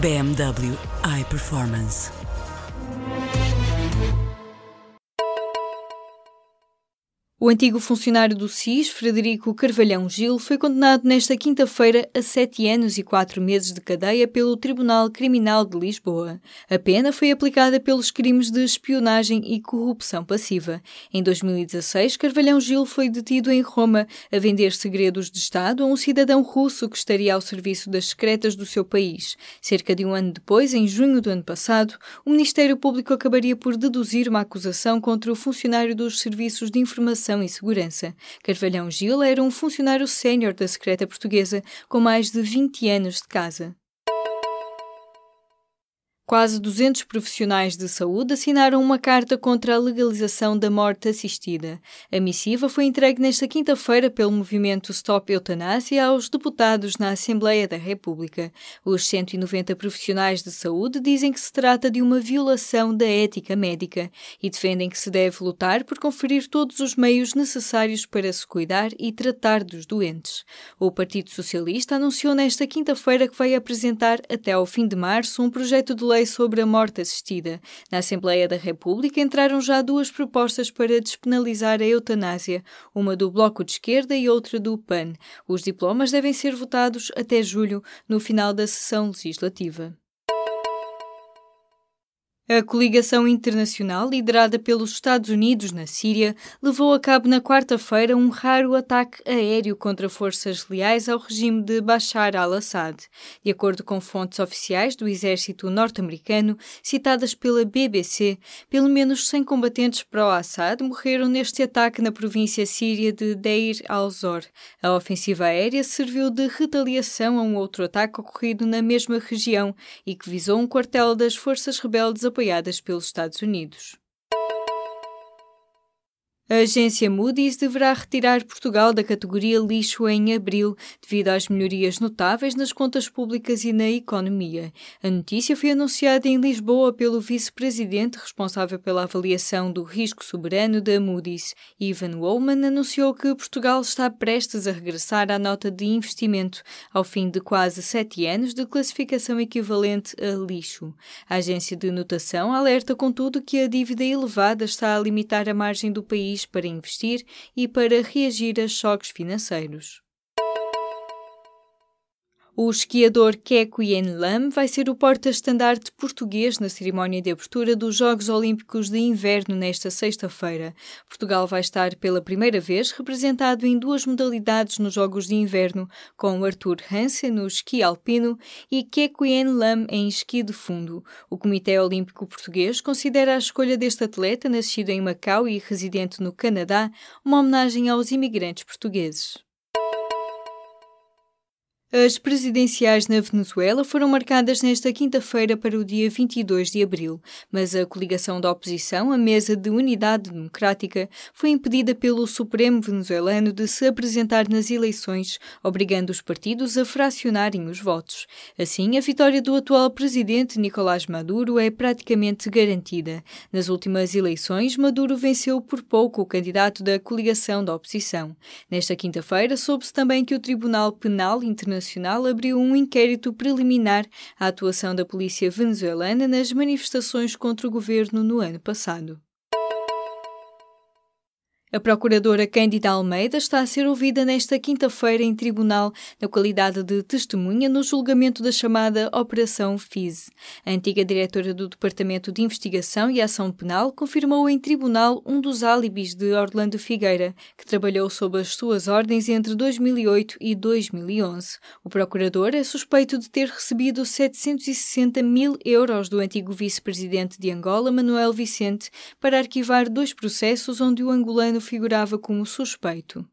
BMW iPerformance. O antigo funcionário do SIS, Frederico Carvalhão Gil, foi condenado nesta quinta-feira a sete anos e quatro meses de cadeia pelo Tribunal Criminal de Lisboa. A pena foi aplicada pelos crimes de espionagem e corrupção passiva. Em 2016, Carvalhão Gil foi detido em Roma a vender segredos de Estado a um cidadão russo que estaria ao serviço das secretas do seu país. Cerca de um ano depois, em junho do ano passado, o Ministério Público acabaria por deduzir uma acusação contra o funcionário dos Serviços de Informação e Segurança. Carvalhão Gil era um funcionário sénior da secreta portuguesa com mais de 20 anos de casa. Quase 200 profissionais de saúde assinaram uma carta contra a legalização da morte assistida. A missiva foi entregue nesta quinta-feira pelo movimento Stop Eutanásia aos deputados na Assembleia da República. Os 190 profissionais de saúde dizem que se trata de uma violação da ética médica e defendem que se deve lutar por conferir todos os meios necessários para se cuidar e tratar dos doentes. O Partido Socialista anunciou nesta quinta-feira que vai apresentar até ao fim de março um projeto de lei sobre a morte assistida. Na Assembleia da República entraram já duas propostas para despenalizar a eutanásia, uma do Bloco de Esquerda e outra do PAN. Os diplomas devem ser votados até julho, no final da sessão legislativa. A coligação internacional, liderada pelos Estados Unidos na Síria, levou a cabo na quarta-feira um raro ataque aéreo contra forças leais ao regime de Bashar al-Assad. De acordo com fontes oficiais do exército norte-americano, citadas pela BBC, pelo menos 100 combatentes pró-Assad morreram neste ataque na província síria de Deir al-Zor. A ofensiva aérea serviu de retaliação a um outro ataque ocorrido na mesma região e que visou um quartel das forças rebeldes apoiadas pelos Estados Unidos. A agência Moody's deverá retirar Portugal da categoria lixo em abril, devido às melhorias notáveis nas contas públicas e na economia. A notícia foi anunciada em Lisboa pelo vice-presidente responsável pela avaliação do risco soberano da Moody's. Ivan Wollman anunciou que Portugal está prestes a regressar à nota de investimento, ao fim de quase sete anos de classificação equivalente a lixo. A agência de notação alerta, contudo, que a dívida elevada está a limitar a margem do país país para investir e para reagir a choques financeiros. O esquiador Keco Lam vai ser o porta-estandarte português na cerimónia de abertura dos Jogos Olímpicos de Inverno nesta sexta-feira. Portugal vai estar pela primeira vez representado em duas modalidades nos Jogos de Inverno, com Arthur Hansen no esqui alpino e Keco Lam em esqui de fundo. O Comitê Olímpico Português considera a escolha deste atleta, nascido em Macau e residente no Canadá, uma homenagem aos imigrantes portugueses. As presidenciais na Venezuela foram marcadas nesta quinta-feira para o dia 22 de abril, mas a coligação da oposição, a Mesa de Unidade Democrática, foi impedida pelo Supremo venezuelano de se apresentar nas eleições, obrigando os partidos a fracionarem os votos. Assim, a vitória do atual presidente Nicolás Maduro é praticamente garantida. Nas últimas eleições, Maduro venceu por pouco o candidato da coligação da oposição. Nesta quinta-feira, soube-se também que o Tribunal Penal Internacional Nacional abriu um inquérito preliminar à atuação da polícia venezuelana nas manifestações contra o governo no ano passado. A procuradora Cândida Almeida está a ser ouvida nesta quinta-feira em tribunal na qualidade de testemunha no julgamento da chamada Operação FIS. A antiga diretora do Departamento de Investigação e Ação Penal confirmou em tribunal um dos álibis de Orlando Figueira, que trabalhou sob as suas ordens entre 2008 e 2011. O procurador é suspeito de ter recebido 760 mil euros do antigo vice-presidente de Angola, Manuel Vicente, para arquivar dois processos onde o angolano figurava como suspeito.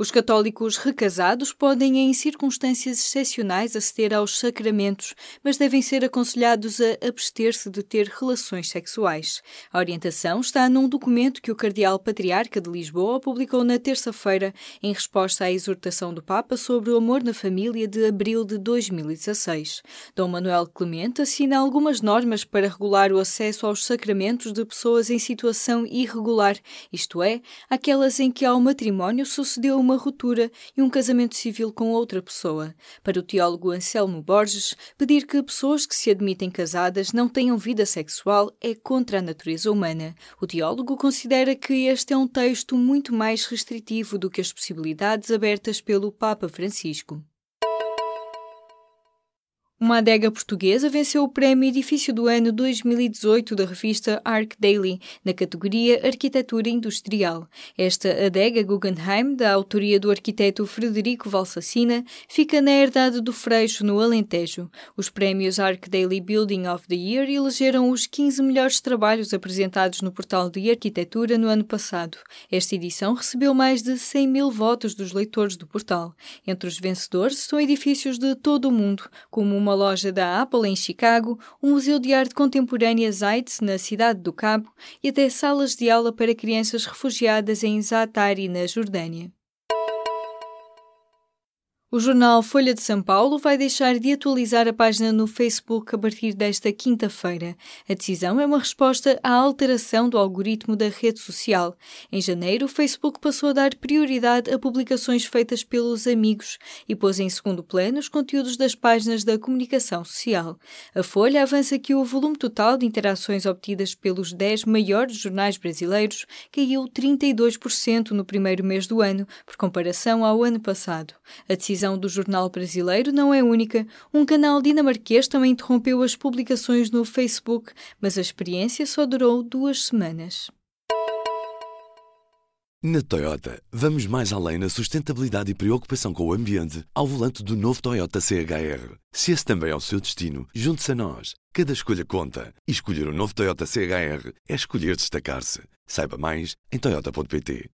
Os católicos recasados podem, em circunstâncias excepcionais, aceder aos sacramentos, mas devem ser aconselhados a abster-se de ter relações sexuais. A orientação está num documento que o Cardeal Patriarca de Lisboa publicou na terça-feira, em resposta à exortação do Papa sobre o amor na família de abril de 2016. Dom Manuel Clemente assina algumas normas para regular o acesso aos sacramentos de pessoas em situação irregular, isto é, aquelas em que ao matrimónio sucedeu ruptura e um casamento civil com outra pessoa. Para o teólogo Anselmo Borges, pedir que pessoas que se admitem casadas não tenham vida sexual é contra a natureza humana. O teólogo considera que este é um texto muito mais restritivo do que as possibilidades abertas pelo Papa Francisco. Uma adega portuguesa venceu o Prémio Edifício do Ano 2018 da revista Arc Daily, na categoria Arquitetura Industrial. Esta adega Guggenheim, da autoria do arquiteto Frederico Valsacina, fica na herdade do Freixo, no Alentejo. Os prémios Arc Daily Building of the Year elegeram os 15 melhores trabalhos apresentados no portal de arquitetura no ano passado. Esta edição recebeu mais de 100 mil votos dos leitores do portal. Entre os vencedores estão edifícios de todo o mundo, como uma uma loja da Apple em Chicago, um museu de arte contemporânea Zeitz na cidade do Cabo e até salas de aula para crianças refugiadas em Zaatari, na Jordânia. O jornal Folha de São Paulo vai deixar de atualizar a página no Facebook a partir desta quinta-feira. A decisão é uma resposta à alteração do algoritmo da rede social. Em janeiro, o Facebook passou a dar prioridade a publicações feitas pelos amigos e pôs em segundo plano os conteúdos das páginas da comunicação social. A Folha avança que o volume total de interações obtidas pelos 10 maiores jornais brasileiros caiu 32% no primeiro mês do ano, por comparação ao ano passado. A decisão decisão do jornal brasileiro não é única. Um canal dinamarquês também interrompeu as publicações no Facebook, mas a experiência só durou duas semanas. Na Toyota, vamos mais além na sustentabilidade e preocupação com o ambiente ao volante do novo Toyota CHR. Se esse também é o seu destino, junte-se a nós. Cada escolha conta. E escolher o um novo Toyota CHR é escolher destacar-se. Saiba mais em Toyota.pt.